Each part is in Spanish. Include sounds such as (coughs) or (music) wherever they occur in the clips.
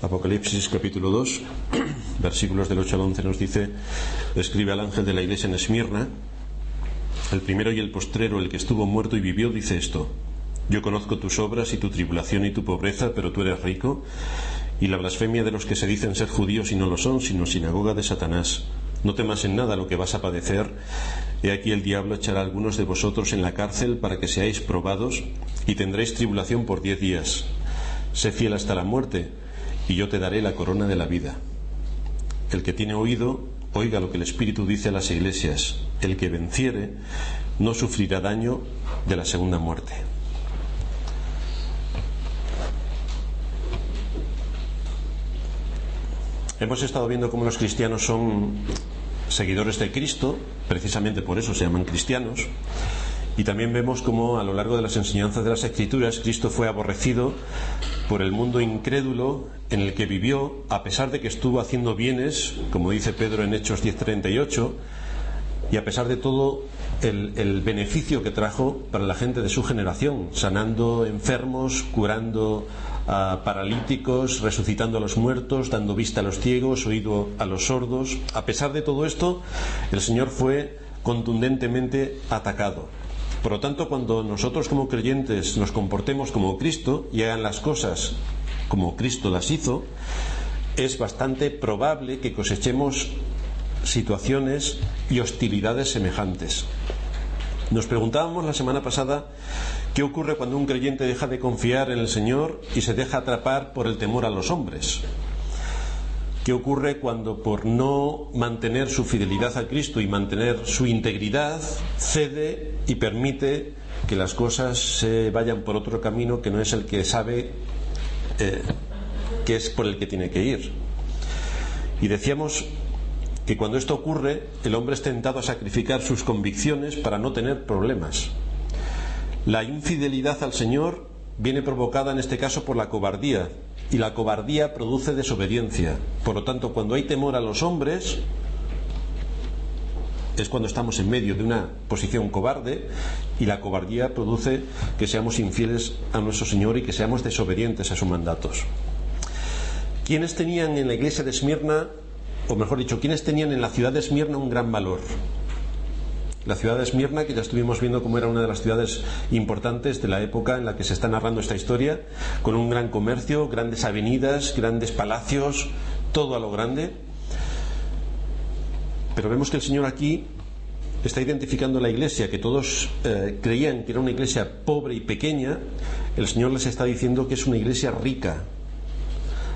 Apocalipsis capítulo 2, (clears throat) versículos del 8 al 11 nos dice, escribe al ángel de la iglesia en Esmirna, el primero y el postrero, el que estuvo muerto y vivió, dice esto, yo conozco tus obras y tu tribulación y tu pobreza, pero tú eres rico, y la blasfemia de los que se dicen ser judíos y no lo son, sino sinagoga de Satanás. No temas en nada lo que vas a padecer. He aquí el diablo echará a algunos de vosotros en la cárcel para que seáis probados y tendréis tribulación por diez días. Sé fiel hasta la muerte y yo te daré la corona de la vida. El que tiene oído, oiga lo que el Espíritu dice a las iglesias. El que venciere no sufrirá daño de la segunda muerte. Hemos estado viendo cómo los cristianos son seguidores de Cristo, precisamente por eso se llaman cristianos, y también vemos cómo a lo largo de las enseñanzas de las Escrituras Cristo fue aborrecido por el mundo incrédulo en el que vivió, a pesar de que estuvo haciendo bienes, como dice Pedro en Hechos 10:38, y a pesar de todo el, el, beneficio que trajo para la gente de su generación, sanando enfermos, curando a paralíticos, resucitando a los muertos, dando vista a los ciegos, oído a los sordos. A pesar de todo esto, el Señor fue contundentemente atacado. Por lo tanto, cuando nosotros como creyentes nos comportemos como Cristo y hagan las cosas como Cristo las hizo, es bastante probable que cosechemos situaciones y hostilidades semejantes. Nos preguntábamos la semana pasada qué ocurre cuando un creyente deja de confiar en el Señor y se deja atrapar por el temor a los hombres. ¿Qué ocurre cuando por no mantener su fidelidad a Cristo y mantener su integridad cede y permite que las cosas se vayan por otro camino que no es el que sabe eh, que es por el que tiene que ir? Y decíamos que cuando esto ocurre, el hombre es tentado a sacrificar sus convicciones para no tener problemas. La infidelidad al Señor viene provocada en este caso por la cobardía, y la cobardía produce desobediencia. Por lo tanto, cuando hay temor a los hombres, es cuando estamos en medio de una posición cobarde y la cobardía produce que seamos infieles a nuestro Señor y que seamos desobedientes a sus mandatos. ¿Quiénes tenían en la iglesia de Esmirna o mejor dicho, quienes tenían en la ciudad de Esmirna un gran valor. La ciudad de Esmirna, que ya estuvimos viendo cómo era una de las ciudades importantes de la época en la que se está narrando esta historia, con un gran comercio, grandes avenidas, grandes palacios, todo a lo grande. Pero vemos que el Señor aquí está identificando la iglesia, que todos eh, creían que era una iglesia pobre y pequeña, el Señor les está diciendo que es una iglesia rica,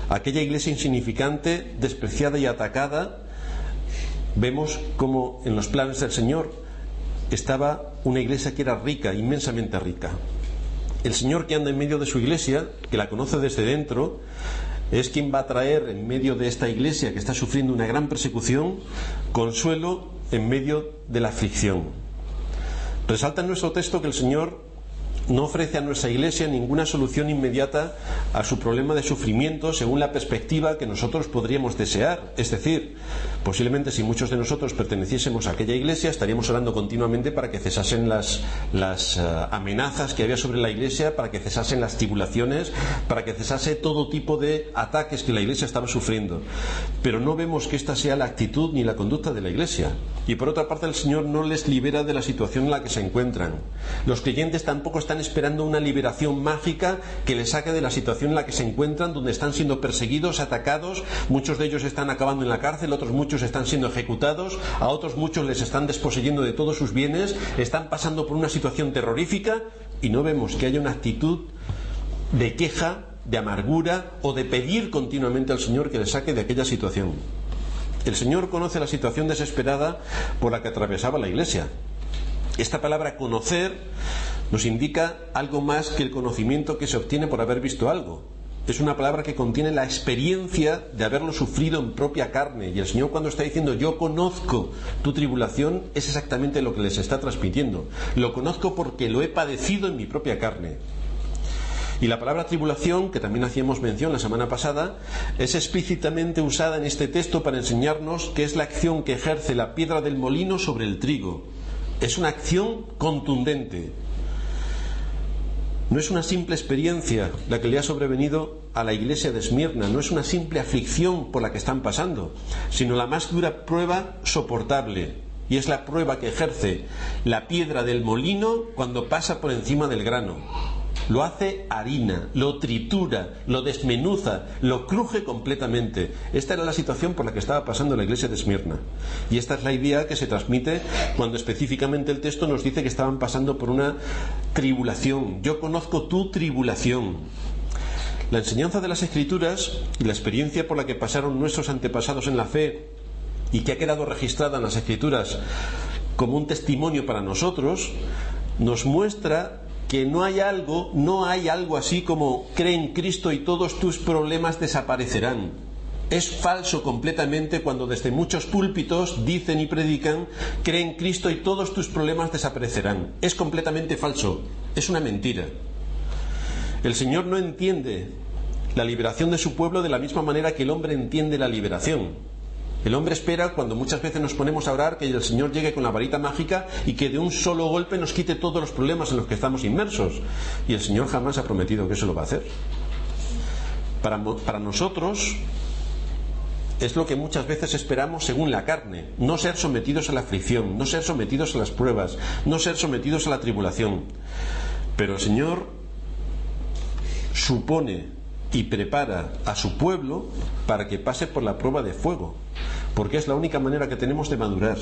aquella iglesia insignificante, despreciada y atacada, vemos como en los planes del Señor estaba una iglesia que era rica, inmensamente rica. El Señor que anda en medio de su iglesia, que la conoce desde dentro, es quien va a traer en medio de esta iglesia que está sufriendo una gran persecución, consuelo en medio de la aflicción. Resalta en nuestro texto que el Señor no ofrece a nuestra Iglesia ninguna solución inmediata a su problema de sufrimiento según la perspectiva que nosotros podríamos desear. Es decir, posiblemente si muchos de nosotros perteneciésemos a aquella Iglesia, estaríamos orando continuamente para que cesasen las, las uh, amenazas que había sobre la Iglesia, para que cesasen las tribulaciones, para que cesase todo tipo de ataques que la Iglesia estaba sufriendo. Pero no vemos que esta sea la actitud ni la conducta de la Iglesia. Y por otra parte, el Señor no les libera de la situación en la que se encuentran. Los creyentes tampoco están esperando una liberación mágica que les saque de la situación en la que se encuentran, donde están siendo perseguidos, atacados, muchos de ellos están acabando en la cárcel, otros muchos están siendo ejecutados, a otros muchos les están desposeyendo de todos sus bienes, están pasando por una situación terrorífica y no vemos que haya una actitud de queja, de amargura o de pedir continuamente al Señor que les saque de aquella situación. El Señor conoce la situación desesperada por la que atravesaba la iglesia. Esta palabra conocer nos indica algo más que el conocimiento que se obtiene por haber visto algo. Es una palabra que contiene la experiencia de haberlo sufrido en propia carne. Y el Señor cuando está diciendo yo conozco tu tribulación es exactamente lo que les está transmitiendo. Lo conozco porque lo he padecido en mi propia carne. Y la palabra tribulación, que también hacíamos mención la semana pasada, es explícitamente usada en este texto para enseñarnos que es la acción que ejerce la piedra del molino sobre el trigo. Es una acción contundente, No es una simple experiencia la que le ha sobrevenido a la iglesia de Esmirna, no es una simple aflicción por la que están pasando, sino la más dura prueba soportable. Y es la prueba que ejerce la piedra del molino cuando pasa por encima del grano lo hace harina, lo tritura, lo desmenuza, lo cruje completamente. Esta era la situación por la que estaba pasando la iglesia de Esmirna. Y esta es la idea que se transmite cuando específicamente el texto nos dice que estaban pasando por una tribulación. Yo conozco tu tribulación. La enseñanza de las escrituras y la experiencia por la que pasaron nuestros antepasados en la fe y que ha quedado registrada en las escrituras como un testimonio para nosotros, nos muestra que no hay algo, no hay algo así como cree en Cristo y todos tus problemas desaparecerán. Es falso completamente cuando desde muchos púlpitos dicen y predican, cree en Cristo y todos tus problemas desaparecerán. Es completamente falso, es una mentira. El Señor no entiende la liberación de su pueblo de la misma manera que el hombre entiende la liberación. El hombre espera, cuando muchas veces nos ponemos a orar, que el Señor llegue con la varita mágica y que de un solo golpe nos quite todos los problemas en los que estamos inmersos. Y el Señor jamás ha prometido que eso lo va a hacer. Para, nosotros es lo que muchas veces esperamos según la carne, no ser sometidos a la aflicción, no ser sometidos a las pruebas, no ser sometidos a la tribulación. Pero el Señor supone y prepara a su pueblo para que pase por la prueba de fuego, porque es la única manera que tenemos de madurar.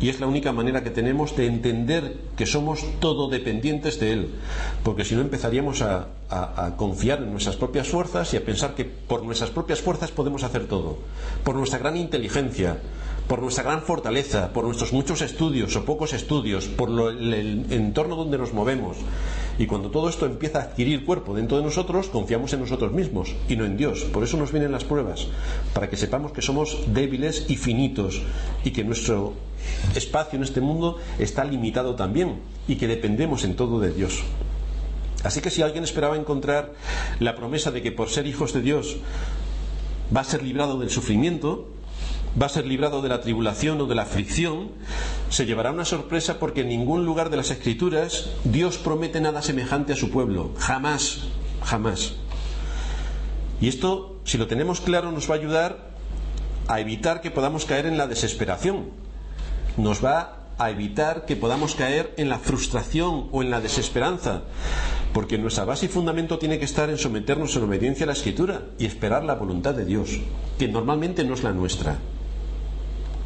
Y es la única manera que tenemos de entender que somos todo dependientes de Él, porque si no empezaríamos a, a, confiar en nuestras propias fuerzas y a pensar que por nuestras propias fuerzas podemos hacer todo, por nuestra gran inteligencia, por nuestra gran fortaleza, por nuestros muchos estudios o pocos estudios, por el entorno donde nos movemos. Y cuando todo esto empieza a adquirir cuerpo dentro de nosotros, confiamos en nosotros mismos y no en Dios. Por eso nos vienen las pruebas, para que sepamos que somos débiles y finitos y que nuestro espacio en este mundo está limitado también y que dependemos en todo de Dios. Así que si alguien esperaba encontrar la promesa de que por ser hijos de Dios va a ser librado del sufrimiento, va a ser librado de la tribulación o de la aflicción, se llevará una sorpresa porque en ningún lugar de las Escrituras Dios promete nada semejante a su pueblo. Jamás, jamás. Y esto, si lo tenemos claro, nos va a ayudar a evitar que podamos caer en la desesperación. Nos va a evitar que podamos caer en la frustración o en la desesperanza. Porque nuestra base y fundamento tiene que estar en someternos en obediencia a la Escritura y esperar la voluntad de Dios, que normalmente no es la nuestra.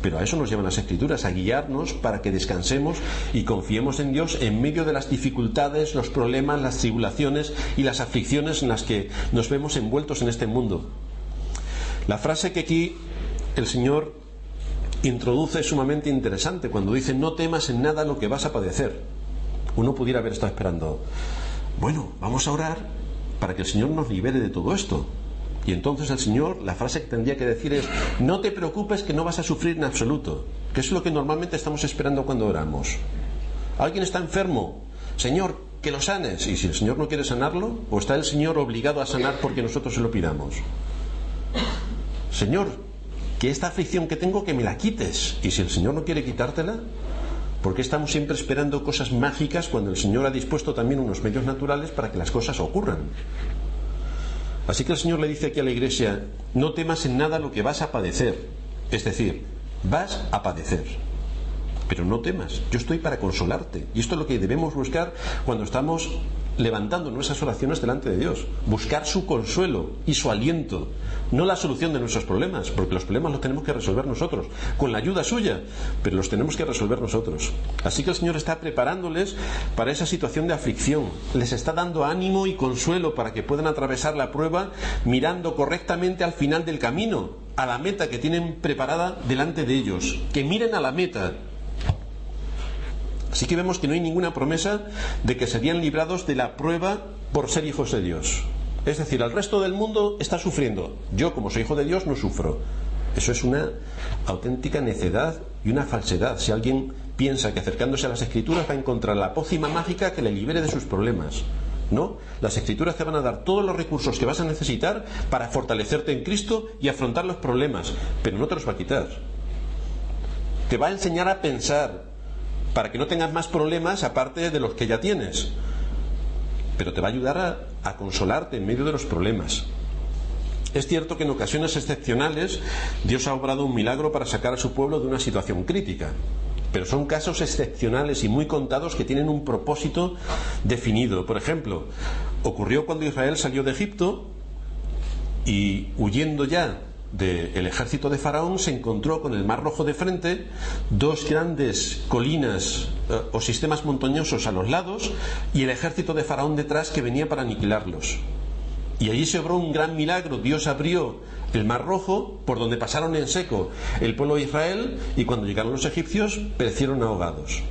Pero a eso nos llevan las escrituras, a guiarnos para que descansemos y confiemos en Dios en medio de las dificultades, los problemas, las tribulaciones y las aflicciones en las que nos vemos envueltos en este mundo. La frase que aquí el Señor introduce es sumamente interesante cuando dice no temas en nada lo que vas a padecer. Uno pudiera haber estado esperando, bueno, vamos a orar para que el Señor nos libere de todo esto. Y entonces el Señor, la frase que tendría que decir es, no te preocupes que no vas a sufrir en absoluto, que es lo que normalmente estamos esperando cuando oramos. Alguien está enfermo, Señor, que lo sanes. Y si el Señor no quiere sanarlo, o está el Señor obligado a sanar porque nosotros se lo pidamos. Señor, que esta aflicción que tengo, que me la quites. Y si el Señor no quiere quitártela, ¿por qué estamos siempre esperando cosas mágicas cuando el Señor ha dispuesto también unos medios naturales para que las cosas ocurran? Así que el Señor le dice aquí a la iglesia, no temas en nada lo que vas a padecer. Es decir, vas a padecer. Pero no temas, yo estoy para consolarte. Y esto es lo que debemos buscar cuando estamos levantando nuestras oraciones delante de Dios. Buscar su consuelo y su aliento, no la solución de nuestros problemas, porque los problemas los tenemos que resolver nosotros, con la ayuda suya, pero los tenemos que resolver nosotros. Así que el Señor está preparándoles para esa situación de aflicción, les está dando ánimo y consuelo para que puedan atravesar la prueba mirando correctamente al final del camino, a la meta que tienen preparada delante de ellos, que miren a la meta, Así que vemos que no hay ninguna promesa de que serían librados de la prueba por ser hijos de Dios. Es decir, el resto del mundo está sufriendo. Yo, como soy hijo de Dios, no sufro. Eso es una auténtica necedad y una falsedad. Si alguien piensa que acercándose a las escrituras va a encontrar la pócima mágica que le libere de sus problemas. No, las escrituras te van a dar todos los recursos que vas a necesitar para fortalecerte en Cristo y afrontar los problemas, pero no te los va a quitar. Te va a enseñar a pensar, para que no tengas más problemas aparte de los que ya tienes. pero te va a ayudar a, a consolarte en medio de los problemas. Es cierto que en ocasiones excepcionales Dios ha obrado un milagro para sacar a su pueblo de una situación crítica, pero son casos excepcionales y muy contados que tienen un propósito definido. Por ejemplo, ocurrió cuando Israel salió de Egipto y huyendo ya del ejército de Faraón se encontró con el Mar Rojo de frente, dos grandes colinas eh, o sistemas montañosos a los lados y el ejército de Faraón detrás que venía para aniquilarlos. Y allí se obró un gran milagro. Dios abrió el Mar Rojo por donde pasaron en seco el pueblo de Israel y cuando llegaron los egipcios perecieron ahogados.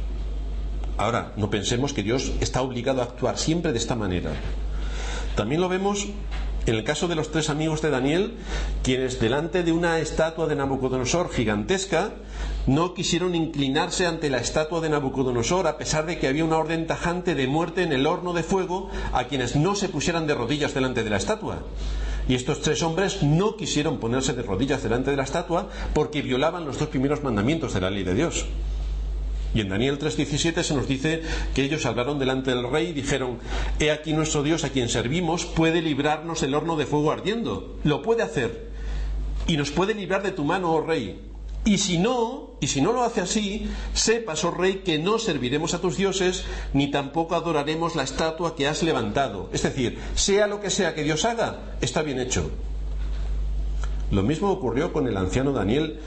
Ahora, no pensemos que Dios está obligado a actuar siempre de esta manera. También lo vemos en el caso de los tres amigos de Daniel, quienes delante de una estatua de Nabucodonosor gigantesca, no quisieron inclinarse ante la estatua de Nabucodonosor, a pesar de que había una orden tajante de muerte en el horno de fuego a quienes no se pusieran de rodillas delante de la estatua. Y estos tres hombres no quisieron ponerse de rodillas delante de la estatua porque violaban los dos primeros mandamientos de la ley de Dios. Y en Daniel 3:17 se nos dice que ellos hablaron delante del rey y dijeron, He aquí nuestro Dios a quien servimos puede librarnos el horno de fuego ardiendo. Lo puede hacer. Y nos puede librar de tu mano, oh rey. Y si no, y si no lo hace así, sepas, oh rey, que no serviremos a tus dioses, ni tampoco adoraremos la estatua que has levantado. Es decir, sea lo que sea que Dios haga, está bien hecho. Lo mismo ocurrió con el anciano Daniel,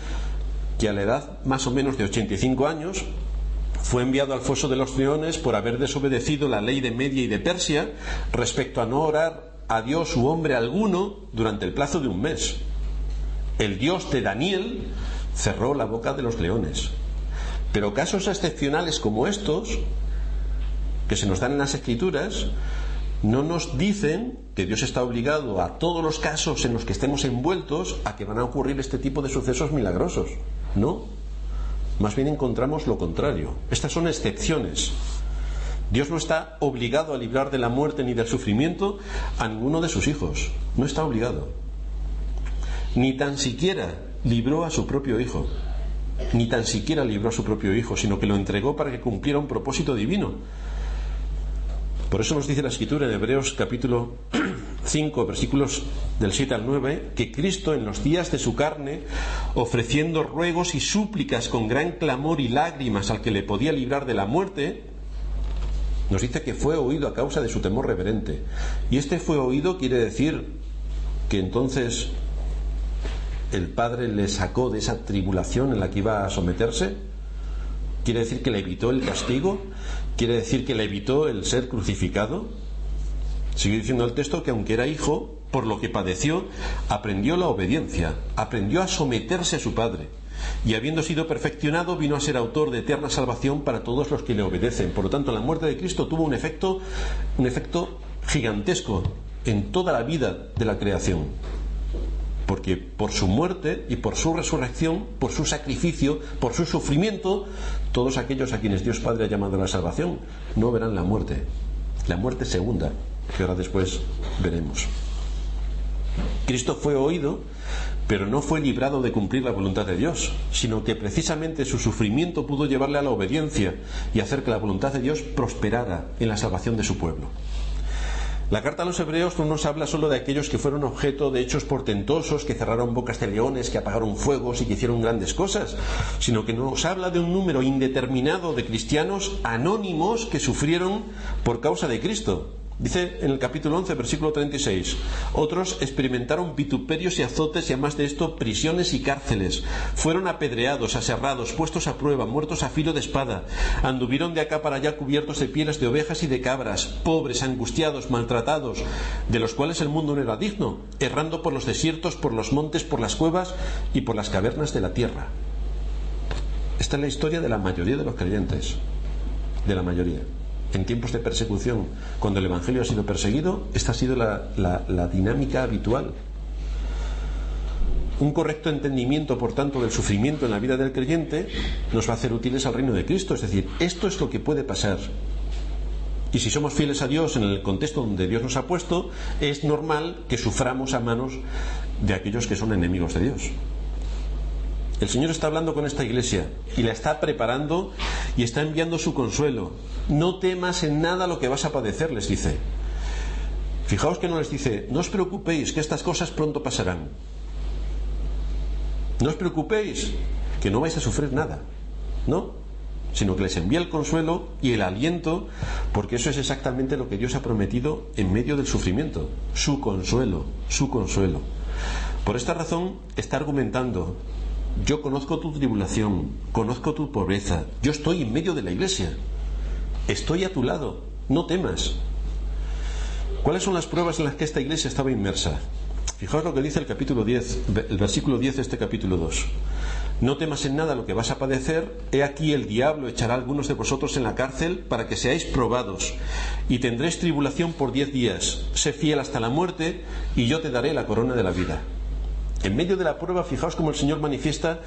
que a la edad más o menos de 85 años fue enviado al foso de los leones por haber desobedecido la ley de Media y de Persia respecto a no orar a Dios u hombre alguno durante el plazo de un mes. El Dios de Daniel cerró la boca de los leones. Pero casos excepcionales como estos, que se nos dan en las escrituras, no nos dicen que Dios está obligado a todos los casos en los que estemos envueltos a que van a ocurrir este tipo de sucesos milagrosos. No, más bien encontramos lo contrario. Estas son excepciones. Dios no está obligado a librar de la muerte ni del sufrimiento a ninguno de sus hijos. No está obligado. Ni tan siquiera libró a su propio hijo. Ni tan siquiera libró a su propio hijo, sino que lo entregó para que cumpliera un propósito divino. Por eso nos dice la escritura en Hebreos capítulo (clears throat) 5, versículos del 7 al 9, que Cristo en los días de su carne, ofreciendo ruegos y súplicas con gran clamor y lágrimas al que le podía librar de la muerte, nos dice que fue oído a causa de su temor reverente. Y este fue oído quiere decir que entonces el Padre le sacó de esa tribulación en la que iba a someterse. Quiere decir que le evitó el castigo. Quiere decir que le evitó el ser crucificado. Sigue diciendo el texto que aunque era hijo, por lo que padeció, aprendió la obediencia, aprendió a someterse a su Padre. Y habiendo sido perfeccionado, vino a ser autor de eterna salvación para todos los que le obedecen. Por lo tanto, la muerte de Cristo tuvo un efecto, un efecto gigantesco en toda la vida de la creación. Porque por su muerte y por su resurrección, por su sacrificio, por su sufrimiento, todos aquellos a quienes Dios Padre ha llamado a la salvación no verán la muerte, la muerte segunda, que ahora después veremos. Cristo fue oído, pero no fue librado de cumplir la voluntad de Dios, sino que precisamente su sufrimiento pudo llevarle a la obediencia y hacer que la voluntad de Dios prosperara en la salvación de su pueblo. La carta a los hebreos no nos habla solo de aquellos que fueron objeto de hechos portentosos, que cerraron bocas de leones, que apagaron fuegos y que hicieron grandes cosas, sino que nos habla de un número indeterminado de cristianos anónimos que sufrieron por causa de Cristo, Dice en el capítulo 11, versículo 36, otros experimentaron vituperios y azotes y además de esto prisiones y cárceles. Fueron apedreados, aserrados, puestos a prueba, muertos a filo de espada. Anduvieron de acá para allá cubiertos de pieles de ovejas y de cabras, pobres, angustiados, maltratados, de los cuales el mundo no era digno, errando por los desiertos, por los montes, por las cuevas y por las cavernas de la tierra. Esta es la historia de la mayoría de los creyentes, de la mayoría en tiempos de persecución, cuando el Evangelio ha sido perseguido, esta ha sido la, dinámica habitual. Un correcto entendimiento, por tanto, del sufrimiento en la vida del creyente nos va a hacer útiles al reino de Cristo. Es decir, esto es lo que puede pasar. Y si somos fieles a Dios en el contexto donde Dios nos ha puesto, es normal que suframos a manos de aquellos que son enemigos de Dios. El Señor está hablando con esta iglesia y la está preparando y está enviando su consuelo. No temas en nada lo que vas a padecer, les dice. Fijaos que no les dice, no os preocupéis, que estas cosas pronto pasarán. No os preocupéis, que no vais a sufrir nada. ¿No? Sino que les envía el consuelo y el aliento, porque eso es exactamente lo que Dios ha prometido en medio del sufrimiento. Su consuelo, su consuelo. Por esta razón está argumentando, yo conozco tu tribulación, conozco tu pobreza, yo estoy en medio de la iglesia, estoy a tu lado, no temas. ¿Cuáles son las pruebas en las que esta iglesia estaba inmersa? Fijaos lo que dice el capítulo 10, el versículo 10 de este capítulo 2. No temas en nada lo que vas a padecer, he aquí el diablo echará a algunos de vosotros en la cárcel para que seáis probados, y tendréis tribulación por diez días. Sé fiel hasta la muerte, y yo te daré la corona de la vida. En medio de la prueba, fijaos cómo el Señor manifiesta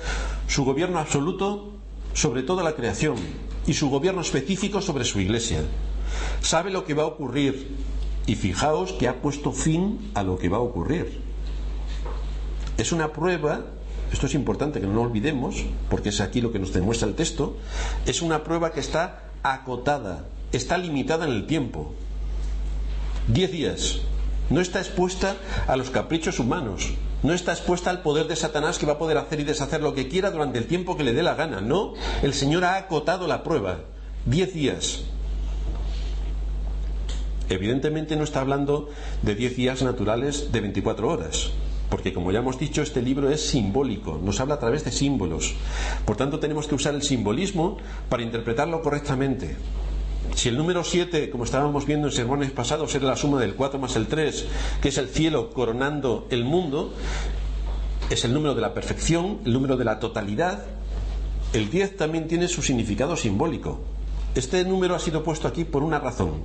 su gobierno absoluto sobre toda la creación y su gobierno específico sobre su iglesia. Sabe lo que va a ocurrir y fijaos que ha puesto fin a lo que va a ocurrir. Es una prueba, esto es importante que no lo olvidemos, porque es aquí lo que nos demuestra el texto, es una prueba que está acotada, está limitada en el tiempo. Diez días. No está expuesta a los caprichos humanos, no está expuesta al poder de Satanás que va a poder hacer y deshacer lo que quiera durante el tiempo que le dé la gana. No, el Señor ha acotado la prueba. Diez días. Evidentemente no está hablando de diez días naturales de 24 horas, porque como ya hemos dicho, este libro es simbólico, nos habla a través de símbolos. Por tanto, tenemos que usar el simbolismo para interpretarlo correctamente. Si el número 7, como estábamos viendo en sermones pasados, era la suma del 4 más el 3, que es el cielo coronando el mundo, es el número de la perfección, el número de la totalidad, el 10 también tiene su significado simbólico. Este número ha sido puesto aquí por una razón.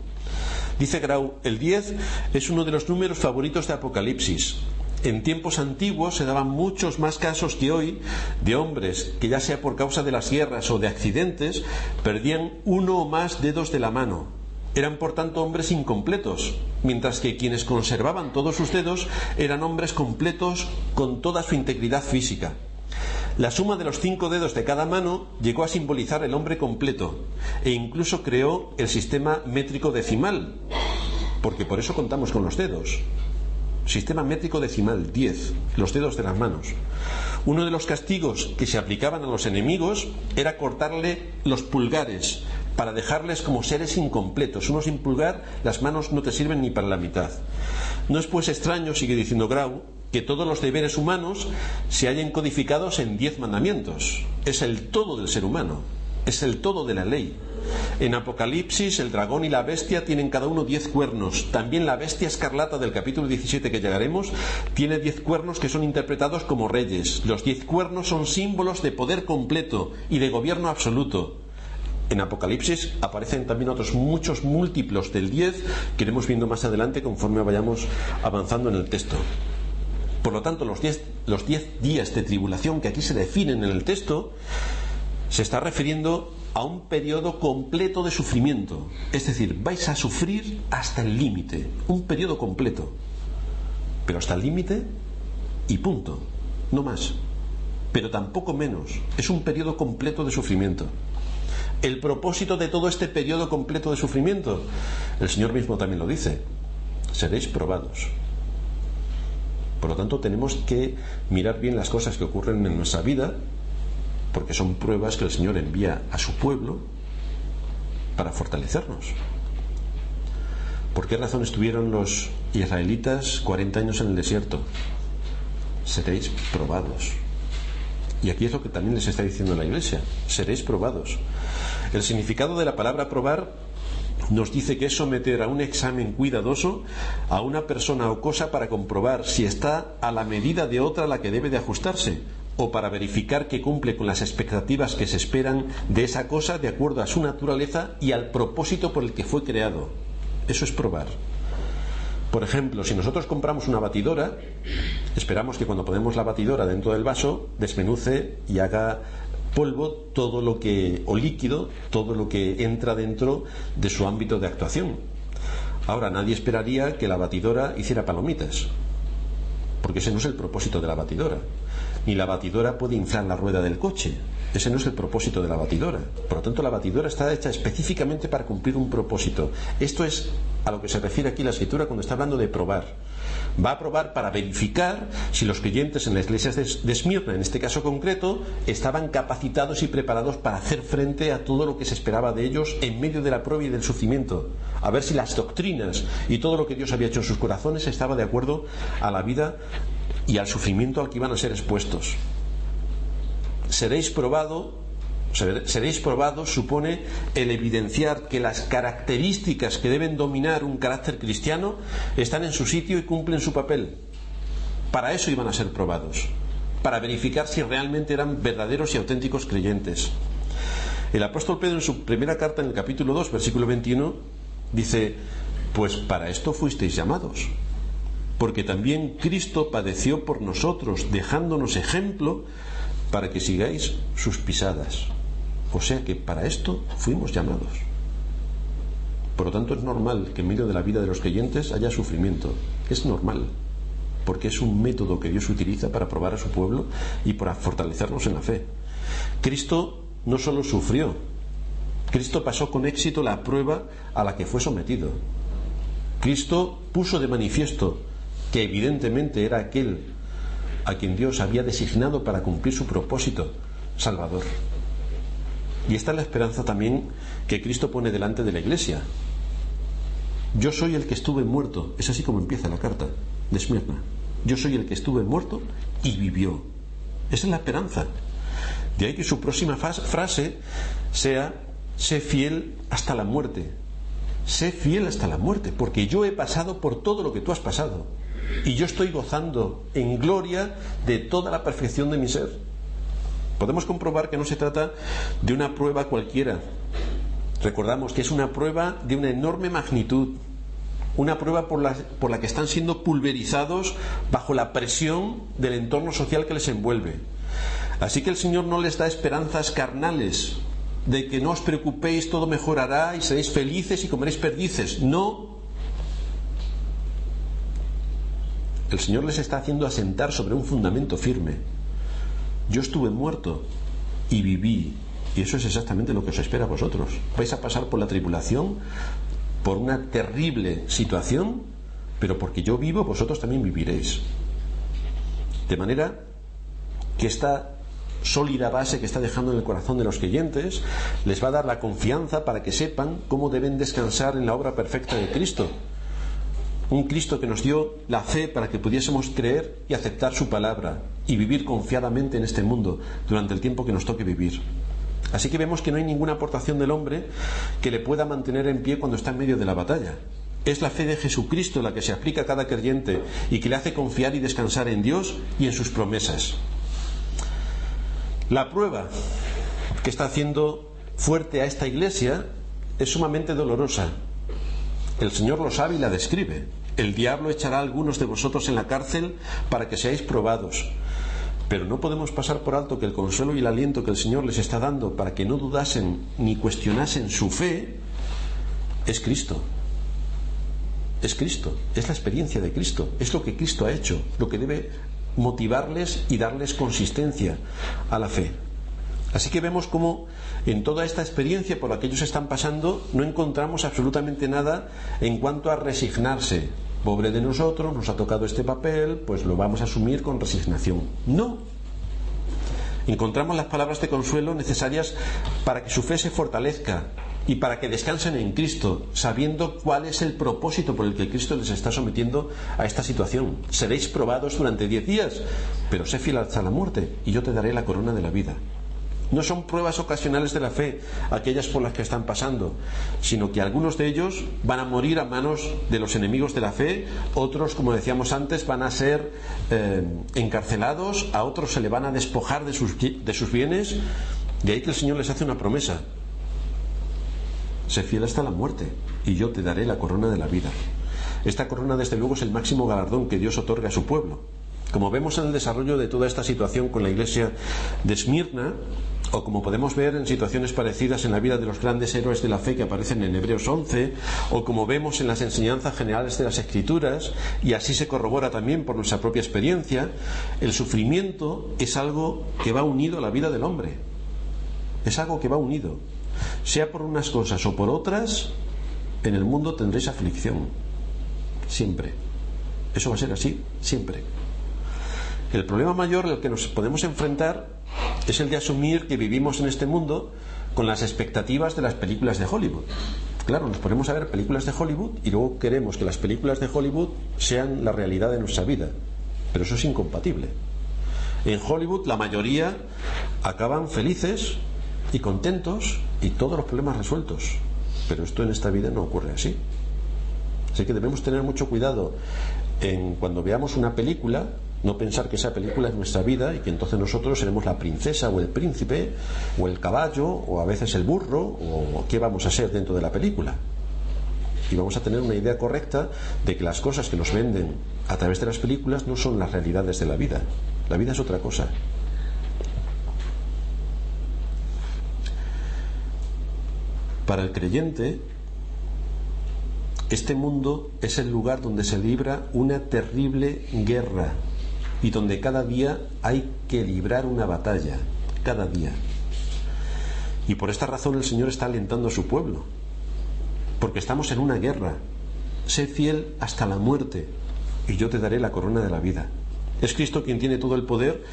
Dice Grau, el 10 es uno de los números favoritos de Apocalipsis. En tiempos antiguos se daban muchos más casos que hoy de hombres que ya sea por causa de las guerras o de accidentes perdían uno o más dedos de la mano. Eran por tanto hombres incompletos, mientras que quienes conservaban todos sus dedos eran hombres completos con toda su integridad física. La suma de los cinco dedos de cada mano llegó a simbolizar el hombre completo e incluso creó el sistema métrico decimal, porque por eso contamos con los dedos. Sistema métrico decimal 10, los dedos de las manos. Uno de los castigos que se aplicaban a los enemigos era cortarle los pulgares para dejarles como seres incompletos. Uno sin pulgar, las manos no te sirven ni para la mitad. No es pues extraño, sigue diciendo Grau, que todos los deberes humanos se hayan codificados en diez mandamientos. Es el todo del ser humano, es el todo de la ley. En Apocalipsis el dragón y la bestia tienen cada uno diez cuernos. También la bestia escarlata del capítulo 17 que llegaremos tiene diez cuernos que son interpretados como reyes. Los diez cuernos son símbolos de poder completo y de gobierno absoluto. En Apocalipsis aparecen también otros muchos múltiplos del diez que iremos viendo más adelante conforme vayamos avanzando en el texto. Por lo tanto, los diez, los días de tribulación que aquí se definen en el texto se está refiriendo a un periodo completo de sufrimiento. Es decir, vais a sufrir hasta el límite, un periodo completo. Pero hasta el límite y punto, no más. Pero tampoco menos. Es un periodo completo de sufrimiento. El propósito de todo este periodo completo de sufrimiento, el Señor mismo también lo dice, seréis probados. Por lo tanto, tenemos que mirar bien las cosas que ocurren en nuestra vida, porque son pruebas que el Señor envía a su pueblo para fortalecernos. ¿Por qué razón estuvieron los israelitas 40 años en el desierto? Seréis probados. Y aquí es lo que también les está diciendo la Iglesia, seréis probados. El significado de la palabra probar nos dice que es someter a un examen cuidadoso a una persona o cosa para comprobar si está a la medida de otra a la que debe de ajustarse o para verificar que cumple con las expectativas que se esperan de esa cosa de acuerdo a su naturaleza y al propósito por el que fue creado. Eso es probar. Por ejemplo, si nosotros compramos una batidora, esperamos que cuando ponemos la batidora dentro del vaso desmenuce y haga polvo todo lo que, o líquido, todo lo que entra dentro de su ámbito de actuación. Ahora, nadie esperaría que la batidora hiciera palomitas, porque ese no es el propósito de la batidora. Ni la batidora puede inflar la rueda del coche. Ese no es el propósito de la batidora. Por lo tanto, la batidora está hecha específicamente para cumplir un propósito. Esto es a lo que se refiere aquí la escritura cuando está hablando de probar. Va a probar para verificar si los creyentes en las iglesias de Esmirna, en este caso concreto, estaban capacitados y preparados para hacer frente a todo lo que se esperaba de ellos en medio de la prueba y del sufrimiento. A ver si las doctrinas y todo lo que Dios había hecho en sus corazones estaba de acuerdo a la vida y al sufrimiento al que iban a ser expuestos seréis probado seréis probados supone el evidenciar que las características que deben dominar un carácter cristiano están en su sitio y cumplen su papel. Para eso iban a ser probados, para verificar si realmente eran verdaderos y auténticos creyentes. El apóstol Pedro en su primera carta en el capítulo 2, versículo 21, dice, pues para esto fuisteis llamados, porque también Cristo padeció por nosotros, dejándonos ejemplo para que sigáis sus pisadas. O sea que para esto fuimos llamados. Por lo tanto, es normal que en medio de la vida de los creyentes haya sufrimiento. Es normal, porque es un método que Dios utiliza para probar a su pueblo y para fortalecernos en la fe. Cristo no solo sufrió, Cristo pasó con éxito la prueba a la que fue sometido. Cristo puso de manifiesto que evidentemente era aquel a quien Dios había designado para cumplir su propósito salvador. Y esta es la esperanza también que Cristo pone delante de la iglesia. Yo soy el que estuve muerto. Es así como empieza la carta de Esmirna. Yo soy el que estuve muerto y vivió. Esa es la esperanza. De ahí que su próxima frase sea, sé fiel hasta la muerte. Sé fiel hasta la muerte, porque yo he pasado por todo lo que tú has pasado. Y yo estoy gozando en gloria de toda la perfección de mi ser. Podemos comprobar que no se trata de una prueba cualquiera. Recordamos que es una prueba de una enorme magnitud, una prueba por la, por la, que están siendo pulverizados bajo la presión del entorno social que les envuelve. Así que el Señor no les da esperanzas carnales de que no os preocupéis, todo mejorará y seréis felices y comeréis perdices. No, El Señor les está haciendo asentar sobre un fundamento firme. Yo estuve muerto y viví. Y eso es exactamente lo que os espera a vosotros. Vais a pasar por la tribulación, por una terrible situación, pero porque yo vivo, vosotros también viviréis. De manera que esta sólida base que está dejando en el corazón de los creyentes les va a dar la confianza para que sepan cómo deben descansar en la obra perfecta de Cristo un Cristo que nos dio la fe para que pudiésemos creer y aceptar su palabra y vivir confiadamente en este mundo durante el tiempo que nos toque vivir. Así que vemos que no hay ninguna aportación del hombre que le pueda mantener en pie cuando está en medio de la batalla. Es la fe de Jesucristo la que se aplica a cada creyente y que le hace confiar y descansar en Dios y en sus promesas. La prueba que está haciendo fuerte a esta iglesia es sumamente dolorosa. El Señor lo sabe y la describe. El diablo echará a algunos de vosotros en la cárcel para que seáis probados. Pero no podemos pasar por alto que el consuelo y el aliento que el Señor les está dando para que no dudasen ni cuestionasen su fe es Cristo. Es Cristo, es la experiencia de Cristo, es lo que Cristo ha hecho, lo que debe motivarles y darles consistencia a la fe. Así que vemos cómo en toda esta experiencia por la que ellos están pasando no encontramos absolutamente nada en cuanto a resignarse. Pobre de nosotros, nos ha tocado este papel, pues lo vamos a asumir con resignación. No. Encontramos las palabras de consuelo necesarias para que su fe se fortalezca y para que descansen en Cristo, sabiendo cuál es el propósito por el que Cristo les está sometiendo a esta situación. Seréis probados durante diez días, pero sé fiel hasta la muerte y yo te daré la corona de la vida. No son pruebas ocasionales de la fe aquellas por las que están pasando, sino que algunos de ellos van a morir a manos de los enemigos de la fe, otros, como decíamos antes, van a ser eh, encarcelados, a otros se le van a despojar de sus, de sus bienes. De ahí que el Señor les hace una promesa. Sé fiel hasta la muerte y yo te daré la corona de la vida. Esta corona, desde luego, es el máximo galardón que Dios otorga a su pueblo. Como vemos en el desarrollo de toda esta situación con la iglesia de Esmirna, o como podemos ver en situaciones parecidas en la vida de los grandes héroes de la fe que aparecen en Hebreos 11, o como vemos en las enseñanzas generales de las Escrituras, y así se corrobora también por nuestra propia experiencia, el sufrimiento es algo que va unido a la vida del hombre. Es algo que va unido. Sea por unas cosas o por otras, en el mundo tendréis aflicción. Siempre. Eso va a ser así, siempre. El problema mayor al que nos podemos enfrentar es el de asumir que vivimos en este mundo con las expectativas de las películas de Hollywood. Claro, nos ponemos a ver películas de Hollywood y luego queremos que las películas de Hollywood sean la realidad de nuestra vida. Pero eso es incompatible. En Hollywood la mayoría acaban felices y contentos y todos los problemas resueltos. Pero esto en esta vida no ocurre así. Así que debemos tener mucho cuidado en cuando veamos una película no pensar que esa película es nuestra vida y que entonces nosotros seremos la princesa o el príncipe o el caballo o a veces el burro o qué vamos a ser dentro de la película. Y vamos a tener una idea correcta de que las cosas que nos venden a través de las películas no son las realidades de la vida. La vida es otra cosa. Para el creyente, este mundo es el lugar donde se libra una terrible guerra y donde cada día hay que librar una batalla, cada día. Y por esta razón el Señor está alentando a su pueblo, porque estamos en una guerra. Sé fiel hasta la muerte y yo te daré la corona de la vida. Es Cristo quien tiene todo el poder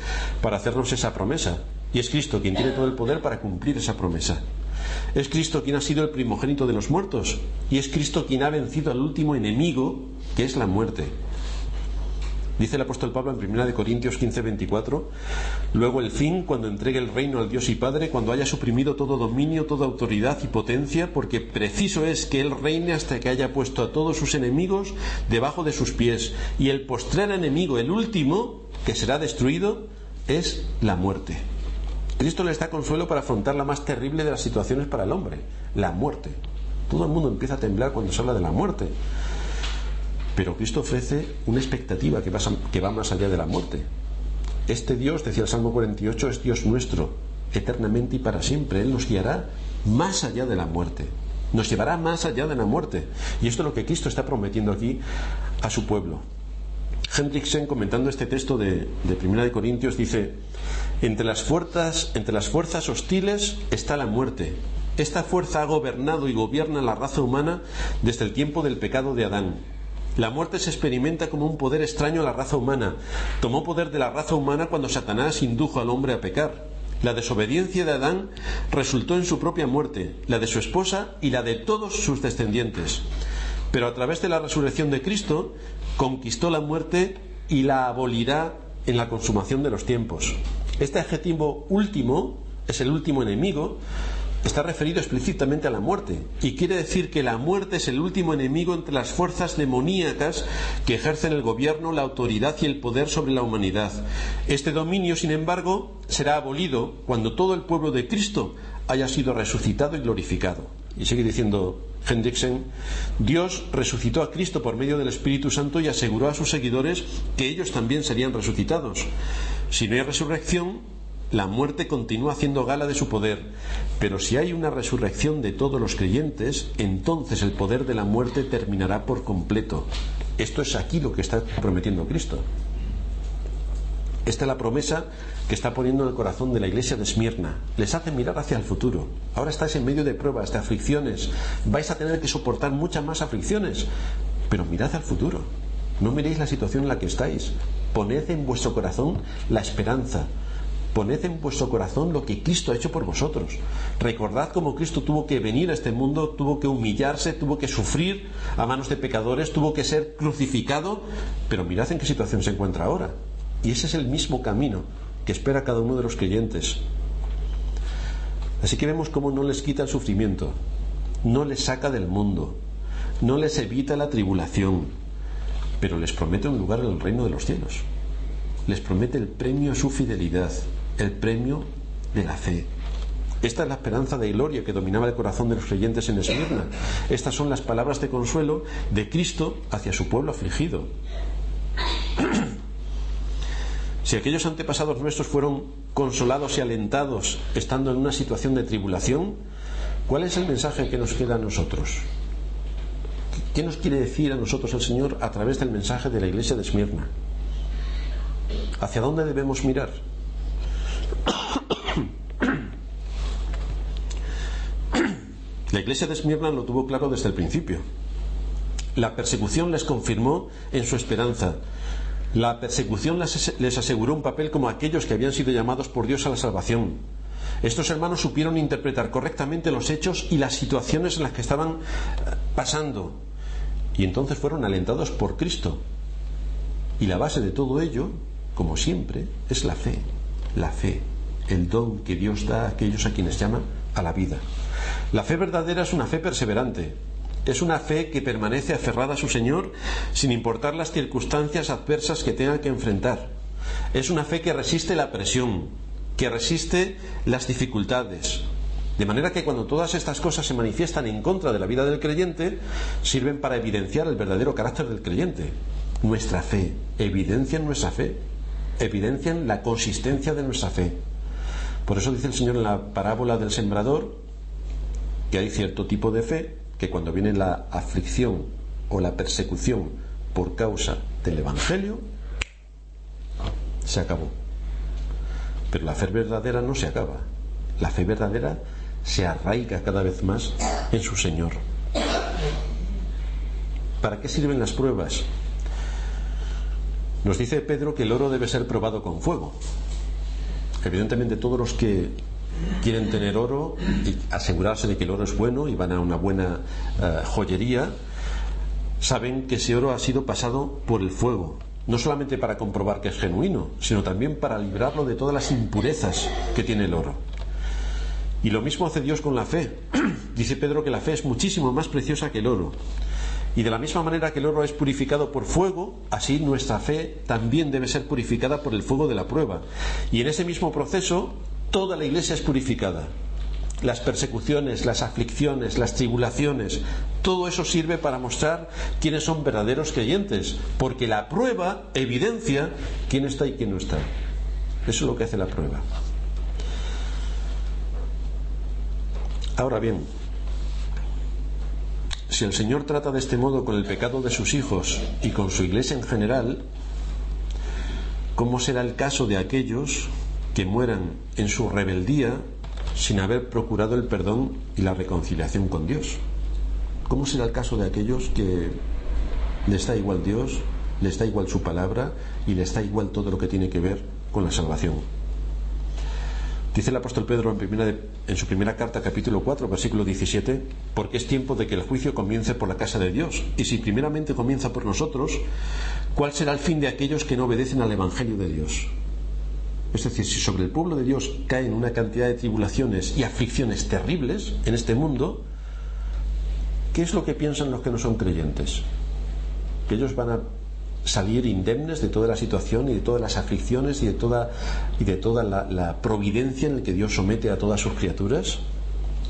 para hacernos esa promesa y es Cristo quien tiene todo el poder para cumplir esa promesa. Es Cristo quien ha sido el primogénito de los muertos y es Cristo quien ha vencido al último enemigo que es la muerte. Dice el apóstol Pablo en 1 Corintios 15, 24, luego el fin, cuando entregue el reino al Dios y Padre, cuando haya suprimido todo dominio, toda autoridad y potencia, porque preciso es que Él reine hasta que haya puesto a todos sus enemigos debajo de sus pies. Y el postrer enemigo, el último, que será destruido, es la muerte. Cristo le da consuelo para afrontar la más terrible de las situaciones para el hombre, la muerte. Todo el mundo empieza a temblar cuando se habla de la muerte. Pero Cristo ofrece una expectativa que va, más allá de la muerte. Este Dios, decía el Salmo 48, es Dios nuestro, eternamente y para siempre. Él nos guiará más allá de la muerte. Nos llevará más allá de la muerte. Y esto es lo que Cristo está prometiendo aquí a su pueblo. Hendrickson, comentando este texto de, de Primera de Corintios, dice: entre las, fuerzas, entre las fuerzas hostiles está la muerte. Esta fuerza ha gobernado y gobierna la raza humana desde el tiempo del pecado de Adán. La muerte se experimenta como un poder extraño a la raza humana. Tomó poder de la raza humana cuando Satanás indujo al hombre a pecar. La desobediencia de Adán resultó en su propia muerte, la de su esposa y la de todos sus descendientes. Pero a través de la resurrección de Cristo conquistó la muerte y la abolirá en la consumación de los tiempos. Este adjetivo último es el último enemigo está referido explícitamente a la muerte y quiere decir que la muerte es el último enemigo entre las fuerzas demoníacas que ejercen el gobierno, la autoridad y el poder sobre la humanidad. Este dominio, sin embargo, será abolido cuando todo el pueblo de Cristo haya sido resucitado y glorificado. Y sigue diciendo Hendrickson, Dios resucitó a Cristo por medio del Espíritu Santo y aseguró a sus seguidores que ellos también serían resucitados. Si no hay resurrección, la muerte continúa haciendo gala de su poder, pero si hay una resurrección de todos los creyentes, entonces el poder de la muerte terminará por completo. Esto es aquí lo que está prometiendo Cristo. Esta es la promesa que está poniendo en el corazón de la iglesia de Esmirna. Les hace mirar hacia el futuro. Ahora estáis en medio de pruebas, de aflicciones. Vais a tener que soportar muchas más aflicciones. Pero mirad al futuro. No miréis la situación en la que estáis. Poned en vuestro corazón la esperanza, Poned en vuestro corazón lo que Cristo ha hecho por vosotros. Recordad cómo Cristo tuvo que venir a este mundo, tuvo que humillarse, tuvo que sufrir a manos de pecadores, tuvo que ser crucificado, pero mirad en qué situación se encuentra ahora. Y ese es el mismo camino que espera cada uno de los creyentes. Así que vemos cómo no les quita el sufrimiento, no les saca del mundo, no les evita la tribulación, pero les promete un lugar en el reino de los cielos. Les promete el premio a su fidelidad el premio de la fe. Esta es la esperanza de gloria que dominaba el corazón de los creyentes en Esmirna. Estas son las palabras de consuelo de Cristo hacia su pueblo afligido. (clears throat) Si aquellos antepasados nuestros fueron consolados y alentados estando en una situación de tribulación, ¿cuál es el mensaje que nos queda a nosotros? ¿Qué nos quiere decir a nosotros el Señor a través del mensaje de la iglesia de Esmirna? ¿Hacia dónde debemos mirar? (coughs) La iglesia de Esmirna lo tuvo claro desde el principio. La persecución les confirmó en su esperanza. La persecución les aseguró un papel como aquellos que habían sido llamados por Dios a la salvación. Estos hermanos supieron interpretar correctamente los hechos y las situaciones en las que estaban eh, pasando. Y entonces fueron alentados por Cristo. Y la base de todo ello, como siempre, es la fe. La fe, el don que Dios da a aquellos a quienes llama a la vida. La fe verdadera es una fe perseverante, es una fe que permanece aferrada a su Señor sin importar las circunstancias adversas que tenga que enfrentar. Es una fe que resiste la presión, que resiste las dificultades. De manera que cuando todas estas cosas se manifiestan en contra de la vida del creyente, sirven para evidenciar el verdadero carácter del creyente. Nuestra fe, evidencian nuestra fe, evidencian la consistencia de nuestra fe. Por eso dice el Señor en la parábola del sembrador que hay cierto tipo de fe que cuando viene la aflicción o la persecución por causa del Evangelio, se acabó. Pero la fe verdadera no se acaba. La fe verdadera se arraiga cada vez más en su Señor. ¿Para qué sirven las pruebas? Nos dice Pedro que el oro debe ser probado con fuego. Evidentemente todos los que quieren tener oro y asegurarse de que el oro es bueno y van a una buena eh, joyería, saben que ese oro ha sido pasado por el fuego, no solamente para comprobar que es genuino, sino también para librarlo de todas las impurezas que tiene el oro. Y lo mismo hace Dios con la fe. (clears throat) Dice Pedro que la fe es muchísimo más preciosa que el oro. Y de la misma manera que el oro es purificado por fuego, así nuestra fe también debe ser purificada por el fuego de la prueba. Y en ese mismo proceso, toda la iglesia es purificada. Las persecuciones, las aflicciones, las tribulaciones, todo eso sirve para mostrar quiénes son verdaderos creyentes, porque la prueba evidencia quién está y quién no está. Eso es lo que hace la prueba. Ahora bien, si el Señor trata de este modo con el pecado de sus hijos y con su iglesia en general, ¿cómo será el caso de aquellos que mueran en su rebeldía sin haber procurado el perdón y la reconciliación con Dios. ¿Cómo será el caso de aquellos que les da igual Dios, les da igual su palabra y les da igual todo lo que tiene que ver con la salvación? Dice el apóstol Pedro en, su primera carta, capítulo 4, versículo 17, porque es tiempo de que el juicio comience por la casa de Dios. Y si primeramente comienza por nosotros, ¿cuál será el fin de aquellos que no obedecen al Evangelio de Dios? Es decir, si sobre el pueblo de Dios caen una cantidad de tribulaciones y aflicciones terribles en este mundo, ¿qué es lo que piensan los que no son creyentes? Que ellos van a salir indemnes de toda la situación y de todas las aflicciones y de toda, y de toda la, la providencia en la que Dios somete a todas sus criaturas.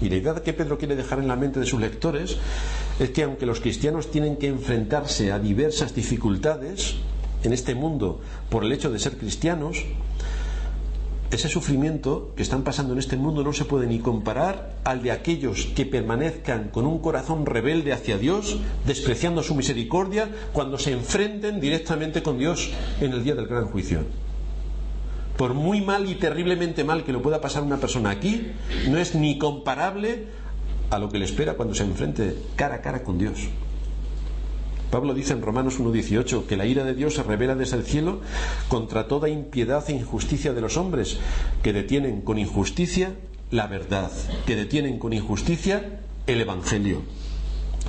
Y la idea que Pedro quiere dejar en la mente de sus lectores es que aunque los cristianos tienen que enfrentarse a diversas dificultades en este mundo por el hecho de ser cristianos, ese sufrimiento que están pasando en este mundo no se puede ni comparar al de aquellos que permanezcan con un corazón rebelde hacia Dios, despreciando su misericordia, cuando se enfrenten directamente con Dios en el día del gran juicio. Por muy mal y terriblemente mal que lo pueda pasar una persona aquí, no es ni comparable a lo que le espera cuando se enfrente cara a cara con Dios. Pablo dice en Romanos 1.18 que la ira de Dios se revela desde el cielo contra toda impiedad e injusticia de los hombres que detienen con injusticia la verdad, que detienen con injusticia el Evangelio.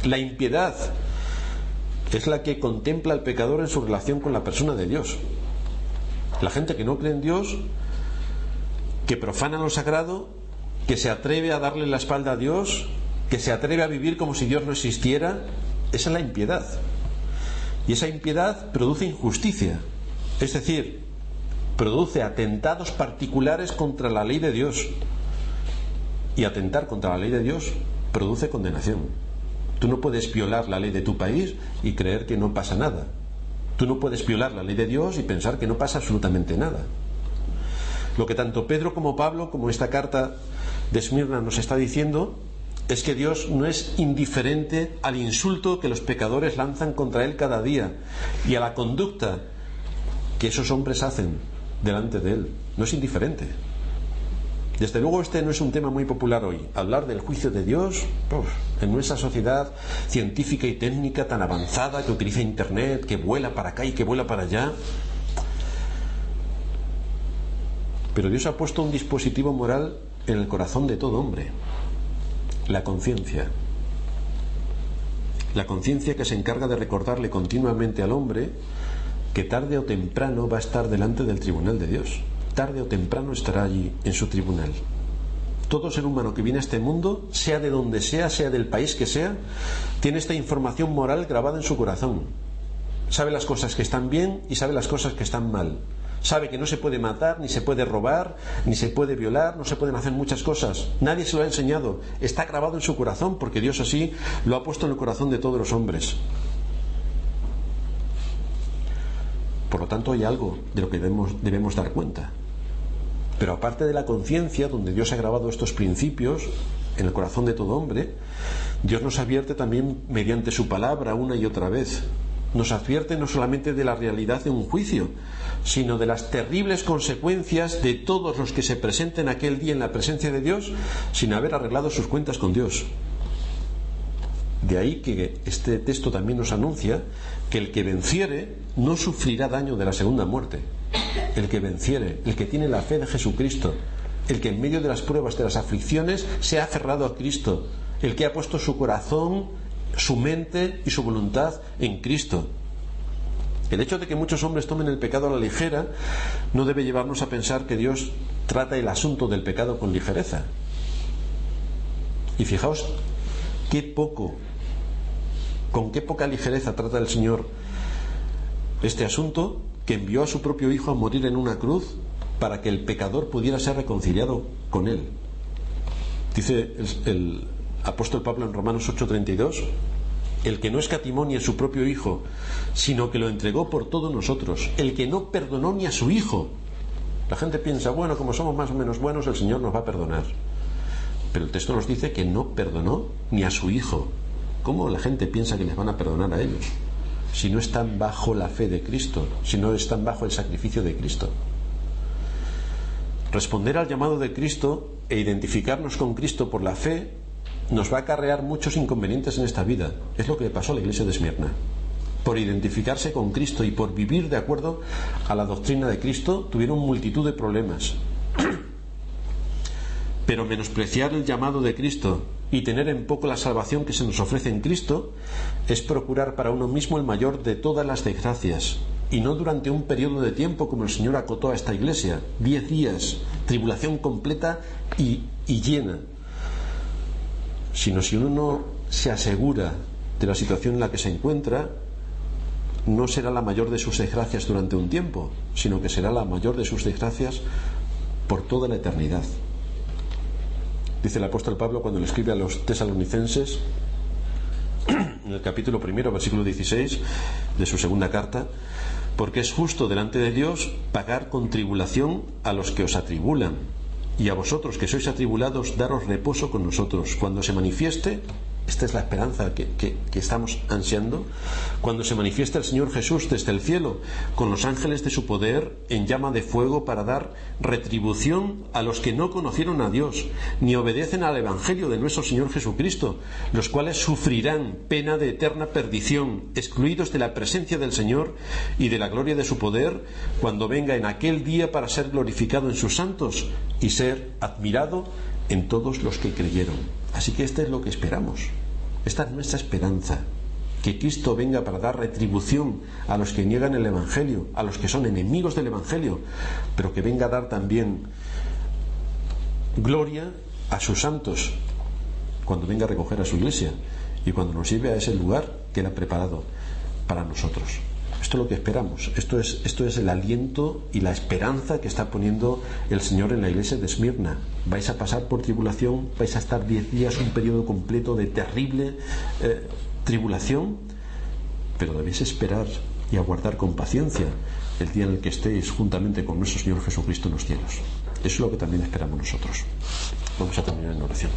La impiedad es la que contempla al pecador en su relación con la persona de Dios. La gente que no cree en Dios, que profana lo sagrado, que se atreve a darle la espalda a Dios, que se atreve a vivir como si Dios no existiera, esa es la impiedad. Y esa impiedad produce injusticia, es decir, produce atentados particulares contra la ley de Dios. Y atentar contra la ley de Dios produce condenación. Tú no puedes violar la ley de tu país y creer que no pasa nada. Tú no puedes violar la ley de Dios y pensar que no pasa absolutamente nada. Lo que tanto Pedro como Pablo, como esta carta de Esmirna nos está diciendo, es que Dios no es indiferente al insulto que los pecadores lanzan contra Él cada día y a la conducta que esos hombres hacen delante de Él. No es indiferente. Desde luego este no es un tema muy popular hoy. Hablar del juicio de Dios en nuestra sociedad científica y técnica tan avanzada que utiliza Internet, que vuela para acá y que vuela para allá. Pero Dios ha puesto un dispositivo moral en el corazón de todo hombre, la conciencia. La conciencia que se encarga de recordarle continuamente al hombre que tarde o temprano va a estar delante del tribunal de Dios tarde o temprano estará allí en su tribunal. Todo ser humano que viene a este mundo, sea de donde sea, sea del país que sea, tiene esta información moral grabada en su corazón. Sabe las cosas que están bien y sabe las cosas que están mal. Sabe que no se puede matar, ni se puede robar, ni se puede violar, no se pueden hacer muchas cosas. Nadie se lo ha enseñado. Está grabado en su corazón porque Dios así lo ha puesto en el corazón de todos los hombres. Por lo tanto, hay algo de lo que debemos, debemos dar cuenta. Pero aparte de la conciencia, donde Dios ha grabado estos principios en el corazón de todo hombre, Dios nos advierte también mediante su palabra una y otra vez. Nos advierte no solamente de la realidad de un juicio, sino de las terribles consecuencias de todos los que se presenten aquel día en la presencia de Dios sin haber arreglado sus cuentas con Dios. De ahí que este texto también nos anuncia que el que venciere no sufrirá daño de la segunda muerte el que venciere, el que tiene la fe de Jesucristo, el que en medio de las pruebas, de las aflicciones, se ha aferrado a Cristo, el que ha puesto su corazón, su mente y su voluntad en Cristo. El hecho de que muchos hombres tomen el pecado a la ligera no debe llevarnos a pensar que Dios trata el asunto del pecado con ligereza. Y fijaos qué poco, con qué poca ligereza trata el Señor este asunto que envió a su propio Hijo a morir en una cruz para que el pecador pudiera ser reconciliado con él. Dice el, apóstol Pablo en Romanos 8:32, el que no escatimó ni a su propio Hijo, sino que lo entregó por todos nosotros, el que no perdonó ni a su Hijo. La gente piensa, bueno, como somos más o menos buenos, el Señor nos va a perdonar. Pero el texto nos dice que no perdonó ni a su Hijo. ¿Cómo la gente piensa que les van a perdonar a ellos? si no están bajo la fe de Cristo, si no están bajo el sacrificio de Cristo. Responder al llamado de Cristo e identificarnos con Cristo por la fe nos va a acarrear muchos inconvenientes en esta vida. Es lo que le pasó a la iglesia de Esmirna. Por identificarse con Cristo y por vivir de acuerdo a la doctrina de Cristo, tuvieron multitud de problemas. (clears throat) Pero menospreciar el llamado de Cristo y tener en poco la salvación que se nos ofrece en Cristo es procurar para uno mismo el mayor de todas las desgracias y no durante un periodo de tiempo como el Señor acotó a esta iglesia, diez días, tribulación completa y, y llena, sino si uno no se asegura de la situación en la que se encuentra, no será la mayor de sus desgracias durante un tiempo, sino que será la mayor de sus desgracias por toda la eternidad. Dice el apóstol Pablo cuando le escribe a los tesalonicenses, (clears throat) en el capítulo primero, versículo 16 de su segunda carta, porque es justo delante de Dios pagar con tribulación a los que os atribulan, y a vosotros que sois atribulados, daros reposo con nosotros, cuando se manifieste esta es la esperanza que, estamos ansiando. Cuando se manifiesta el Señor Jesús desde el cielo, con los ángeles de su poder en llama de fuego para dar retribución a los que no conocieron a Dios, ni obedecen al Evangelio de nuestro Señor Jesucristo, los cuales sufrirán pena de eterna perdición, excluidos de la presencia del Señor y de la gloria de su poder, cuando venga en aquel día para ser glorificado en sus santos y ser admirado en todos los que creyeron. Así que esto es lo que esperamos. Esta es nuestra esperanza. Que Cristo venga para dar retribución a los que niegan el Evangelio, a los que son enemigos del Evangelio, pero que venga a dar también gloria a sus santos cuando venga a recoger a su iglesia y cuando nos lleve a ese lugar que Él ha preparado para nosotros. Esto es lo que esperamos. Esto es, esto es el aliento y la esperanza que está poniendo el Señor en la iglesia de Esmirna. Vais a pasar por tribulación, vais a estar diez días, un periodo completo de terrible eh, tribulación, pero debéis esperar y aguardar con paciencia el día en el que estéis juntamente con nuestro Señor Jesucristo en los cielos. Eso es lo que también esperamos nosotros. Vamos a terminar en oración.